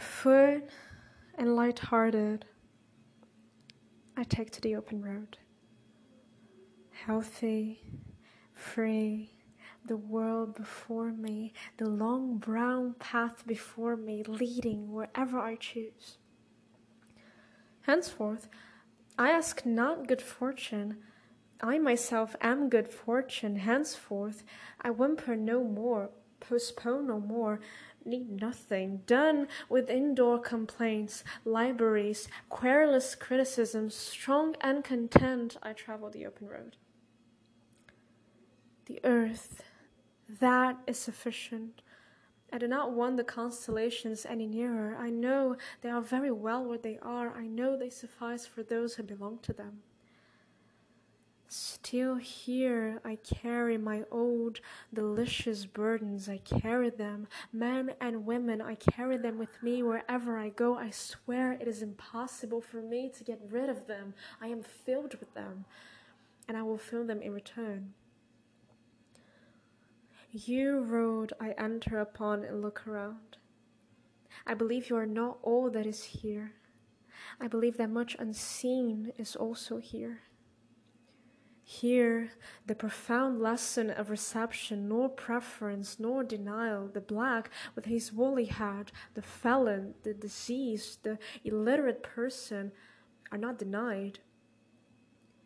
Afoot and light-hearted, I take to the open road. Healthy, free, the world before me, the long brown path before me, leading wherever I choose. Henceforth, I ask not good fortune. I myself am good fortune. Henceforth, I whimper no more, postpone no more, need nothing. Done with indoor complaints, libraries, querulous criticisms, strong and content, I travel the open road. The earth, that is sufficient. I do not want the constellations any nearer. I know they are very well where they are. I know they suffice for those who belong to them. Still here I carry my old delicious burdens. I carry them, men and women, I carry them with me wherever I go. I swear it is impossible for me to get rid of them. I am filled with them, and I will fill them in return. You road I enter upon and look around. I believe you are not all that is here. I believe that much unseen is also here. Here, the profound lesson of reception, nor preference, nor denial, the black with his woolly hat, the felon, the diseased, the illiterate person are not denied.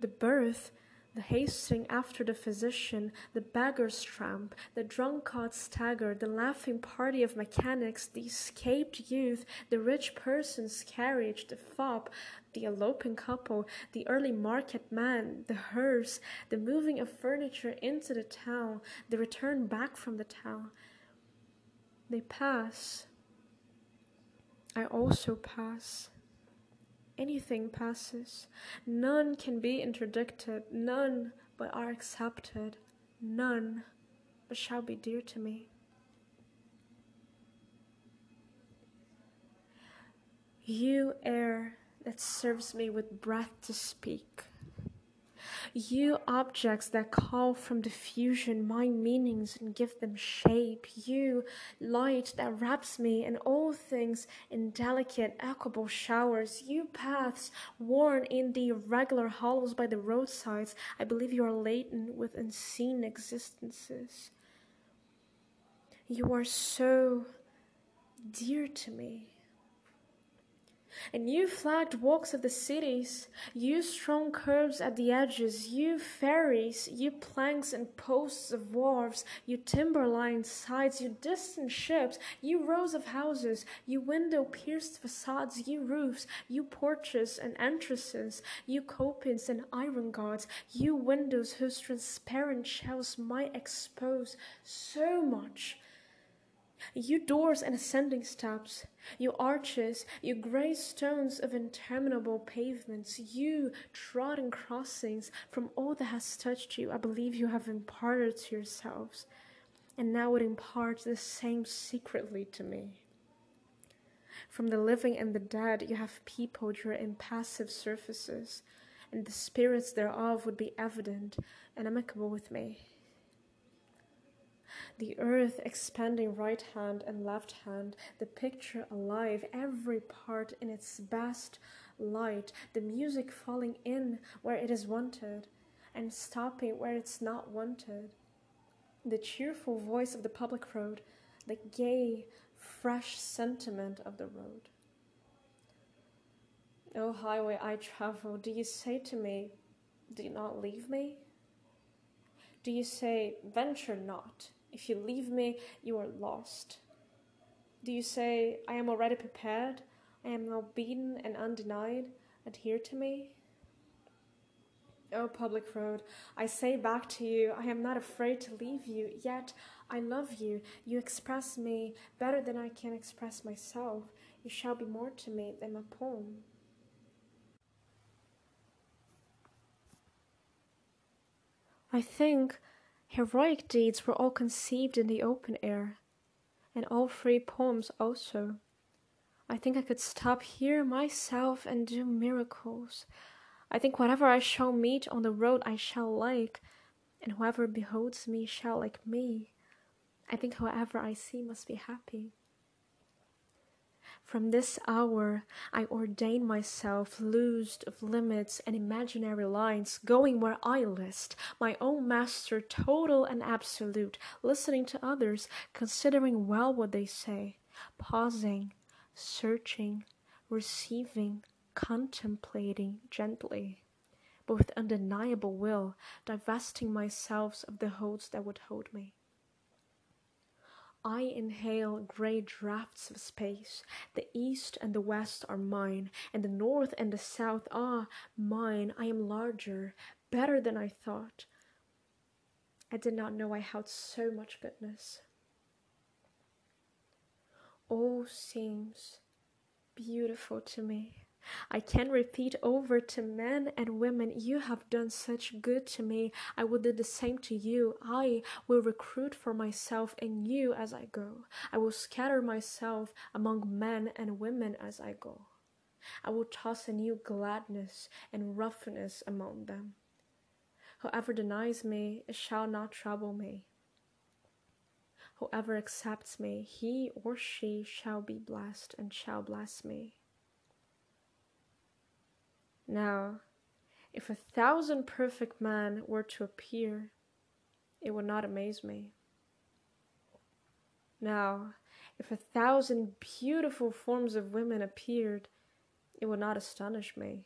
The birth the hastening after the physician, the beggar's tramp, the drunkard's stagger, the laughing party of mechanics, the escaped youth, the rich person's carriage, the fop, the eloping couple, the early market man, the hearse, the moving of furniture into the town, the return back from the town. They pass. I also pass anything passes. None can be interdicted, none but are accepted, none but shall be dear to me. You air that serves me with breath to speak you objects that call from diffusion my meanings and give them shape. You light that wraps me in all things in delicate, equable showers. You paths worn in the irregular hollows by the roadsides. I believe you are laden with unseen existences. You are so dear to me and you flagged walks of the cities, you strong curves at the edges, you ferries, you planks and posts of wharves, you timber-lined sides, you distant ships, you rows of houses, you window-pierced facades, you roofs, you porches and entrances, you copings and iron guards, you windows whose transparent shells might expose so much you doors and ascending steps, you arches, you grey stones of interminable pavements, you trodden crossings, from all that has touched you, I believe you have imparted to yourselves, and now would impart the same secretly to me. From the living and the dead, you have peopled your impassive surfaces, and the spirits thereof would be evident and amicable with me the earth expanding right hand and left hand, the picture alive, every part in its best light, the music falling in where it is wanted and stopping where it's not wanted, the cheerful voice of the public road, the gay, fresh sentiment of the road. O oh, highway I travel, do you say to me, Do not leave me? Do you say, Venture not? If you leave me, you are lost. Do you say, I am already prepared? I am now beaten and undenied? Adhere to me? Oh, public road, I say back to you, I am not afraid to leave you, yet I love you. You express me better than I can express myself. You shall be more to me than my poem. I think Heroic deeds were all conceived in the open air, and all free poems also. I think I could stop here myself and do miracles. I think whatever I shall meet on the road I shall like, and whoever beholds me shall like me. I think whoever I see must be happy. From this hour I ordain myself loosed of limits and imaginary lines, going where I list, my own master, total and absolute, listening to others, considering well what they say, pausing, searching, receiving, contemplating gently, but with undeniable will, divesting myself of the holds that would hold me. I inhale great draughts of space. The east and the west are mine, and the north and the south are mine. I am larger, better than I thought. I did not know I held so much goodness. All seems beautiful to me. I can repeat over to men and women, You have done such good to me. I will do the same to you. I will recruit for myself and you as I go. I will scatter myself among men and women as I go. I will toss a new gladness and roughness among them. Whoever denies me, shall not trouble me. Whoever accepts me, he or she shall be blessed and shall bless me. Now, if a thousand perfect men were to appear, it would not amaze me. Now, if a thousand beautiful forms of women appeared, it would not astonish me.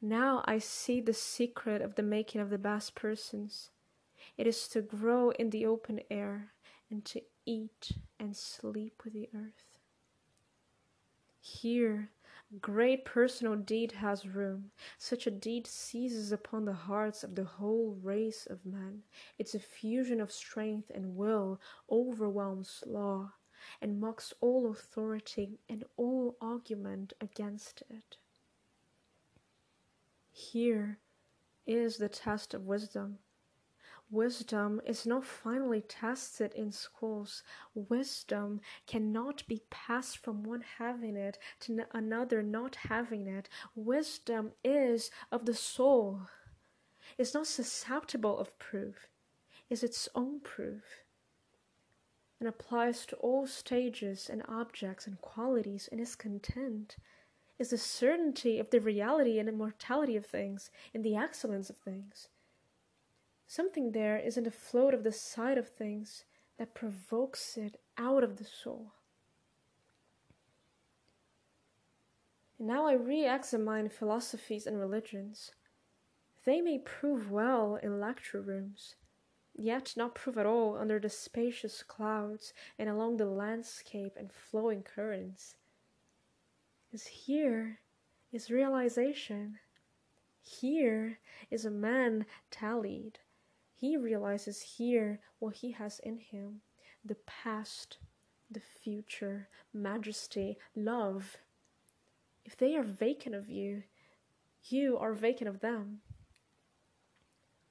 Now I see the secret of the making of the best persons. It is to grow in the open air and to eat and sleep with the earth. Here Great personal deed has room. Such a deed seizes upon the hearts of the whole race of men. Its effusion of strength and will overwhelms law, and mocks all authority and all argument against it. Here is the test of wisdom. Wisdom is not finally tested in schools. Wisdom cannot be passed from one having it to another not having it. Wisdom is of the soul, is not susceptible of proof, is its own proof, and applies to all stages and objects and qualities and is content. Is the certainty of the reality and immortality of things, in the excellence of things. Something there is in the float of the side of things that provokes it out of the soul. And now I re examine philosophies and religions. They may prove well in lecture rooms, yet not prove at all under the spacious clouds and along the landscape and flowing currents. Because here is realization. Here is a man tallied he realizes here what he has in him the past, the future, majesty, love. If they are vacant of you, you are vacant of them.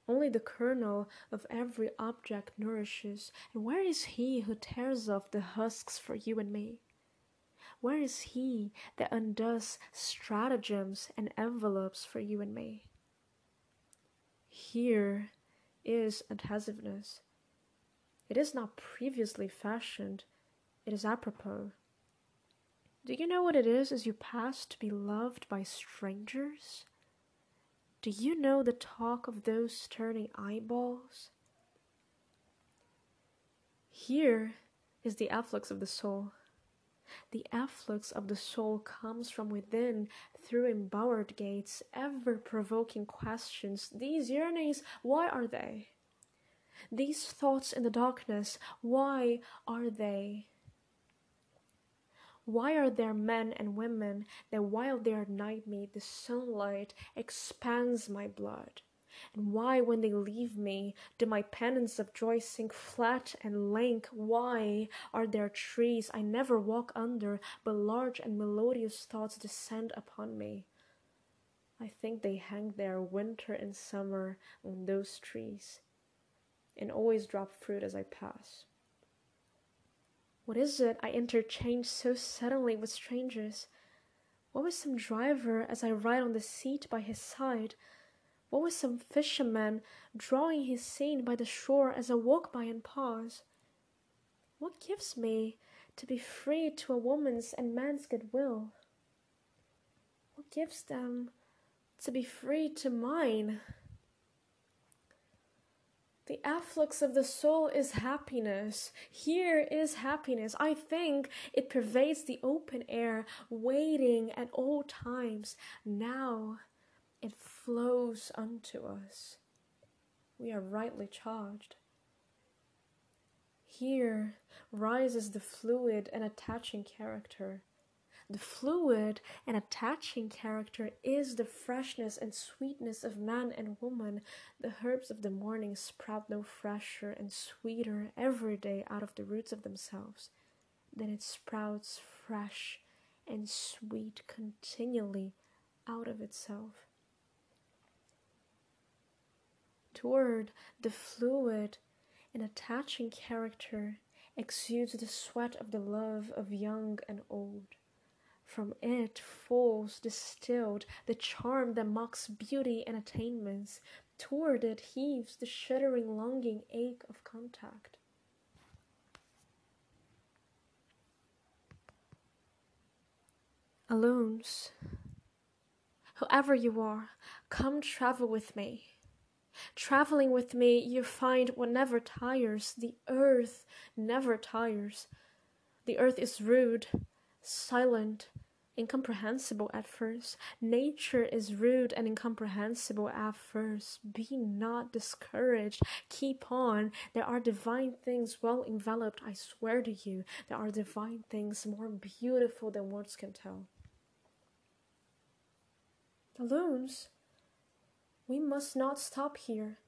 Only the kernel of every object nourishes, and where is he who tears off the husks for you and me? Where is he that undoes stratagems and envelopes for you and me? Here is adhesiveness. It is not previously fashioned, it is apropos. Do you know what it is as you pass to be loved by strangers? Do you know the talk of those turning eyeballs? Here is the afflux of the soul. The afflux of the soul comes from within through embowered gates, ever provoking questions. These yearnings, why are they? These thoughts in the darkness, why are they? Why are there men and women that while they are nightmare, the sunlight expands my blood? And why, when they leave me, do my pennants of joy sink flat and lank? Why are there trees I never walk under, but large and melodious thoughts descend upon me? I think they hang there winter and summer on those trees, and always drop fruit as I pass. What is it I interchange so suddenly with strangers? What was some driver as I ride on the seat by his side? What was some fisherman drawing his seine by the shore as I walk by and pause? What gives me to be free to a woman's and man's goodwill? What gives them to be free to mine? The afflux of the soul is happiness. Here is happiness. I think it pervades the open air, waiting at all times. Now it flows unto us. We are rightly charged. Here rises the fluid and attaching character. The fluid and attaching character is the freshness and sweetness of man and woman. The herbs of the morning sprout no fresher and sweeter every day out of the roots of themselves than it sprouts fresh and sweet continually out of itself. Toward the fluid and attaching character exudes the sweat of the love of young and old from it falls distilled the charm that mocks beauty and attainments. Toward it heaves the shuddering longing ache of contact. Allons, whoever you are, come travel with me. Traveling with me, you find what never tires. The earth never tires. The earth is rude, silent, incomprehensible at first. Nature is rude and incomprehensible at first. Be not discouraged. Keep on. There are divine things well enveloped, I swear to you. There are divine things more beautiful than words can tell. Allons, we must not stop here.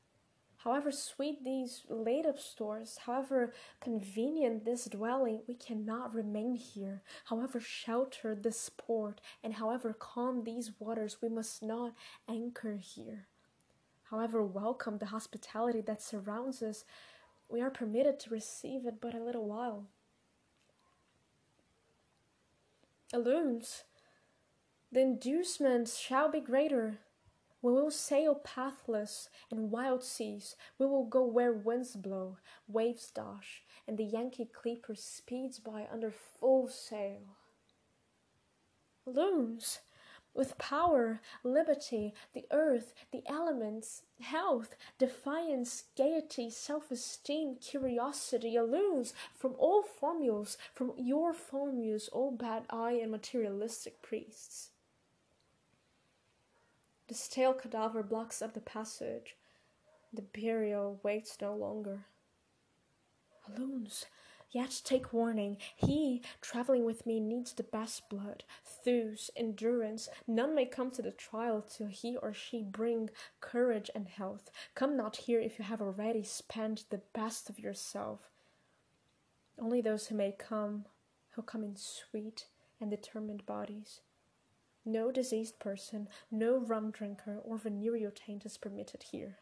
However sweet these laid up stores, however convenient this dwelling, we cannot remain here. However sheltered this port, and however calm these waters, we must not anchor here. However welcome the hospitality that surrounds us, we are permitted to receive it but a little while. Allons, the inducements shall be greater, we will sail pathless in wild seas. We will go where winds blow, waves dash, and the Yankee clipper speeds by under full sail. Allons with power, liberty, the earth, the elements, health, defiance, gaiety, self esteem, curiosity, allons from all formulas, from your formulas, all bad eye and materialistic priests. The stale cadaver blocks up the passage. The burial waits no longer. Allons, yet take warning. He traveling with me needs the best blood, thews, endurance. None may come to the trial till he or she bring courage and health. Come not here if you have already spent the best of yourself. Only those who may come, who come in sweet and determined bodies. No diseased person, no rum drinker or venereal taint is permitted here.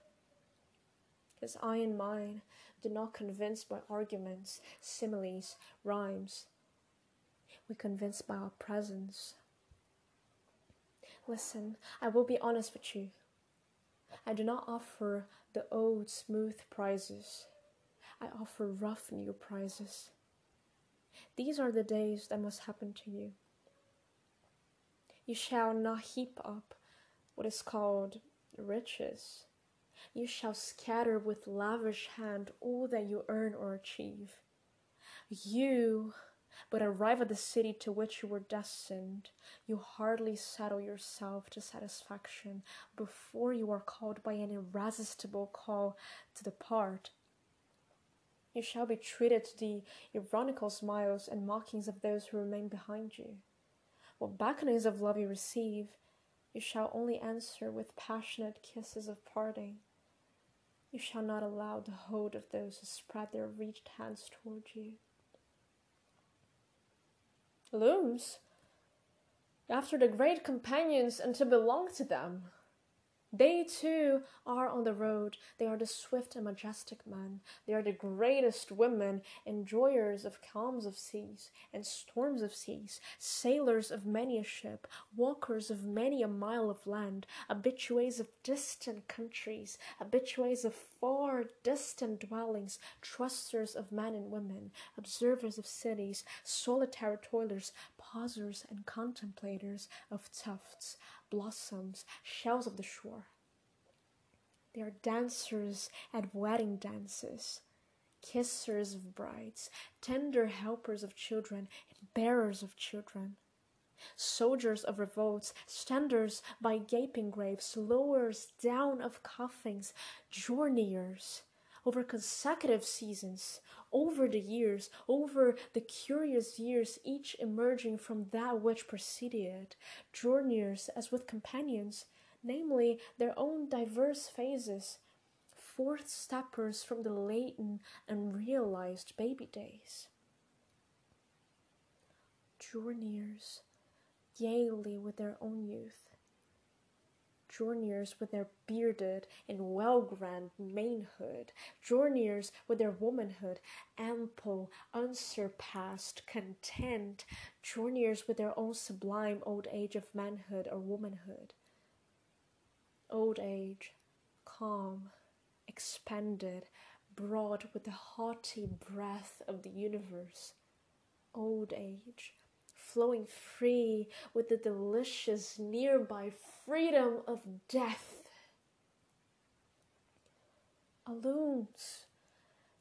His eye and mine do not convince by arguments, similes, rhymes. We convince by our presence. Listen, I will be honest with you. I do not offer the old smooth prizes. I offer rough new prizes. These are the days that must happen to you. You shall not heap up what is called riches. You shall scatter with lavish hand all that you earn or achieve. You but arrive at the city to which you were destined. You hardly settle yourself to satisfaction before you are called by an irresistible call to depart. You shall be treated to the ironical smiles and mockings of those who remain behind you. What beckonings of love you receive, you shall only answer with passionate kisses of parting. You shall not allow the hold of those who spread their reached hands toward you. Allons, after the great companions and to belong to them. They too are on the road. They are the swift and majestic men. They are the greatest women, enjoyers of calms of seas and storms of seas, sailors of many a ship, walkers of many a mile of land, habitues of distant countries, habitues of far distant dwellings, trusters of men and women, observers of cities, solitary toilers, pausers and contemplators of tufts, blossoms, shells of the shore. They are dancers at wedding dances, kissers of brides, tender helpers of children, and bearers of children soldiers of revolts, standers by gaping graves, lowers down of coffins, journeyers over consecutive seasons, over the years, over the curious years, each emerging from that which preceded it, journeyers as with companions, namely their own diverse phases, fourth steppers from the latent and realized baby days. Journeyers gaily with their own youth. Journeyers with their bearded and well grand manhood, journeyers with their womanhood, ample, unsurpassed, content, journeyers with their own sublime old age of manhood or womanhood. Old age, calm, expanded, broad with the haughty breath of the universe. Old age, flowing free with the delicious nearby freedom of death. Allons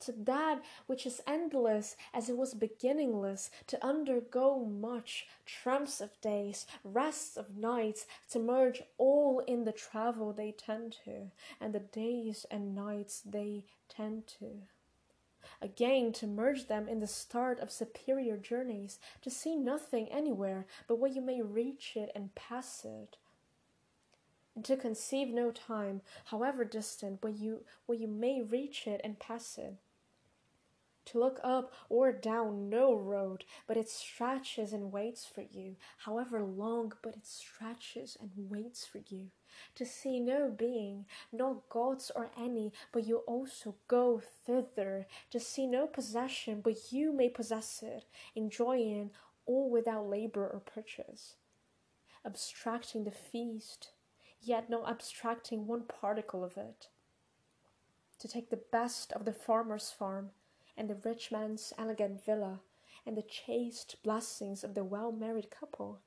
to that which is endless as it was beginningless, to undergo much, tramps of days, rests of nights, to merge all in the travel they tend to, and the days and nights they tend to again to merge them in the start of superior journeys, to see nothing anywhere but what you may reach it and pass it, and to conceive no time, however distant, where you where you may reach it and pass it to look up or down no road, but it stretches and waits for you, however long, but it stretches and waits for you. To see no being, no gods or any, but you also go thither. To see no possession, but you may possess it, enjoying all without labor or purchase. Abstracting the feast, yet not abstracting one particle of it. To take the best of the farmer's farm and the rich man's elegant villa, and the chaste blessings of the well married couple,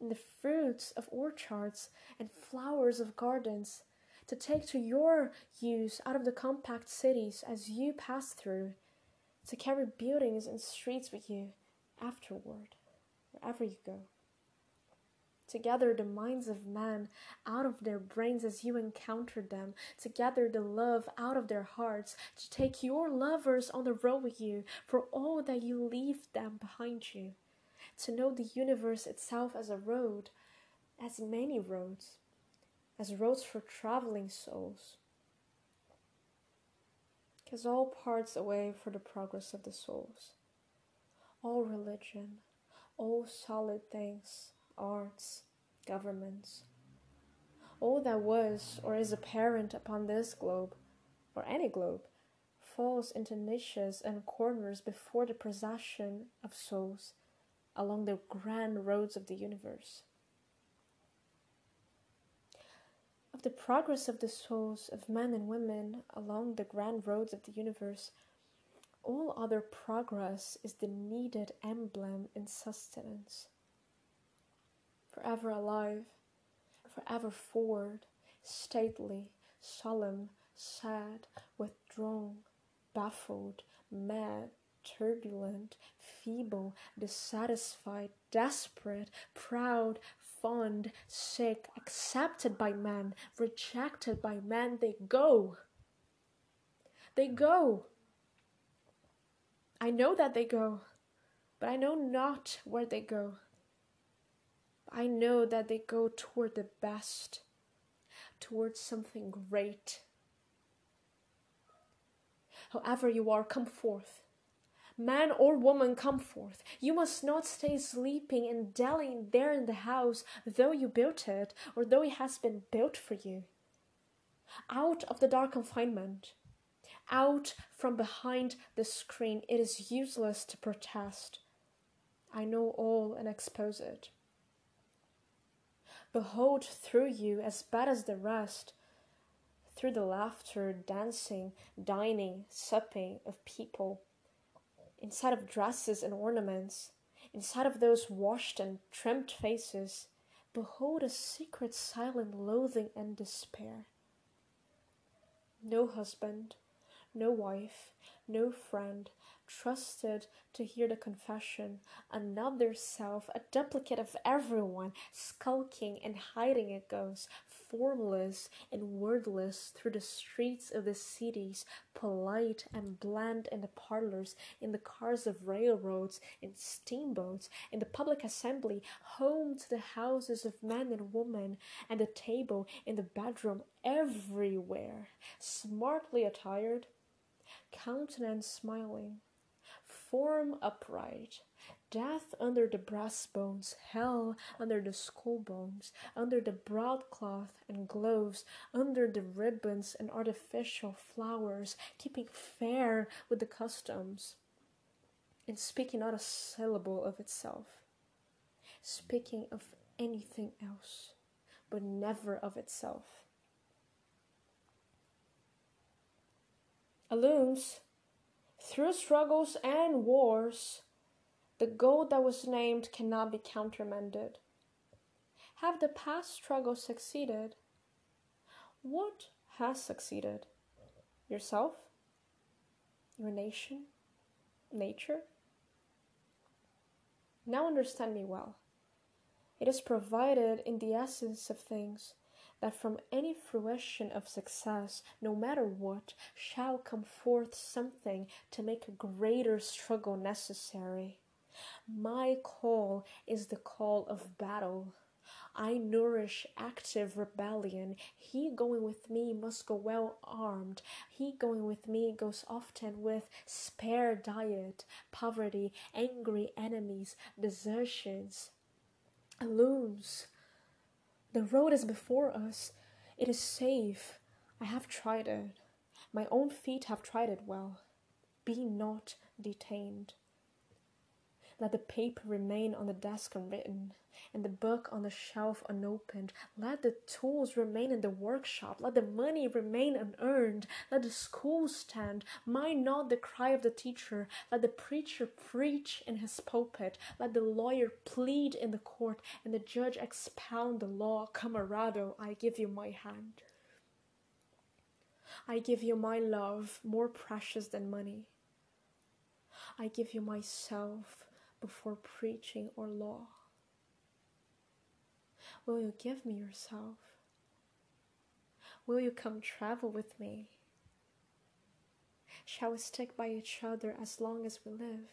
and the fruits of orchards and flowers of gardens, to take to your use out of the compact cities as you pass through, to carry buildings and streets with you afterward, wherever you go to gather the minds of men out of their brains as you encountered them, to gather the love out of their hearts, to take your lovers on the road with you for all that you leave them behind you, to know the universe itself as a road, as many roads, as roads for traveling souls. Because all parts away for the progress of the souls, all religion, all solid things arts, governments. All that was or is apparent upon this globe, or any globe, falls into niches and corners before the procession of souls along the grand roads of the universe. Of the progress of the souls of men and women along the grand roads of the universe, all other progress is the needed emblem and sustenance forever alive, forever forward, stately, solemn, sad, withdrawn, baffled, mad, turbulent, feeble, dissatisfied, desperate, proud, fond, sick, accepted by men, rejected by men, they go. They go. I know that they go, but I know not where they go. I know that they go toward the best, towards something great. However, you are, come forth. Man or woman, come forth. You must not stay sleeping and dallying there in the house, though you built it, or though it has been built for you. Out of the dark confinement, out from behind the screen, it is useless to protest. I know all and expose it behold through you as bad as the rest, through the laughter, dancing, dining, supping of people, inside of dresses and ornaments, inside of those washed and trimmed faces, behold a secret, silent loathing and despair. No husband, no wife, no friend, trusted to hear the confession, another self, a duplicate of everyone, skulking and hiding it goes, formless and wordless through the streets of the cities, polite and bland in the parlors, in the cars of railroads, in steamboats, in the public assembly, home to the houses of men and women, and the table in the bedroom, everywhere, smartly attired, countenance smiling, form upright, death under the breastbones, hell under the skull bones, under the broadcloth and gloves, under the ribbons and artificial flowers, keeping fair with the customs, and speaking not a syllable of itself, speaking of anything else, but never of itself. Allons through struggles and wars, the goal that was named cannot be countermanded. Have the past struggles succeeded? What has succeeded? Yourself? Your nation? Nature? Now understand me well. It is provided in the essence of things that from any fruition of success, no matter what, shall come forth something to make a greater struggle necessary. My call is the call of battle. I nourish active rebellion. He going with me must go well armed. He going with me goes often with spare diet, poverty, angry enemies, desertions, allons, the road is before us. It is safe. I have tried it. My own feet have tried it well. Be not detained. Let the paper remain on the desk unwritten, and the book on the shelf unopened. Let the tools remain in the workshop. Let the money remain unearned. Let the school stand. Mind not the cry of the teacher. Let the preacher preach in his pulpit. Let the lawyer plead in the court, and the judge expound the law. Camarado, I give you my hand. I give you my love, more precious than money. I give you myself before preaching or law? Will you give me yourself? Will you come travel with me? Shall we stick by each other as long as we live?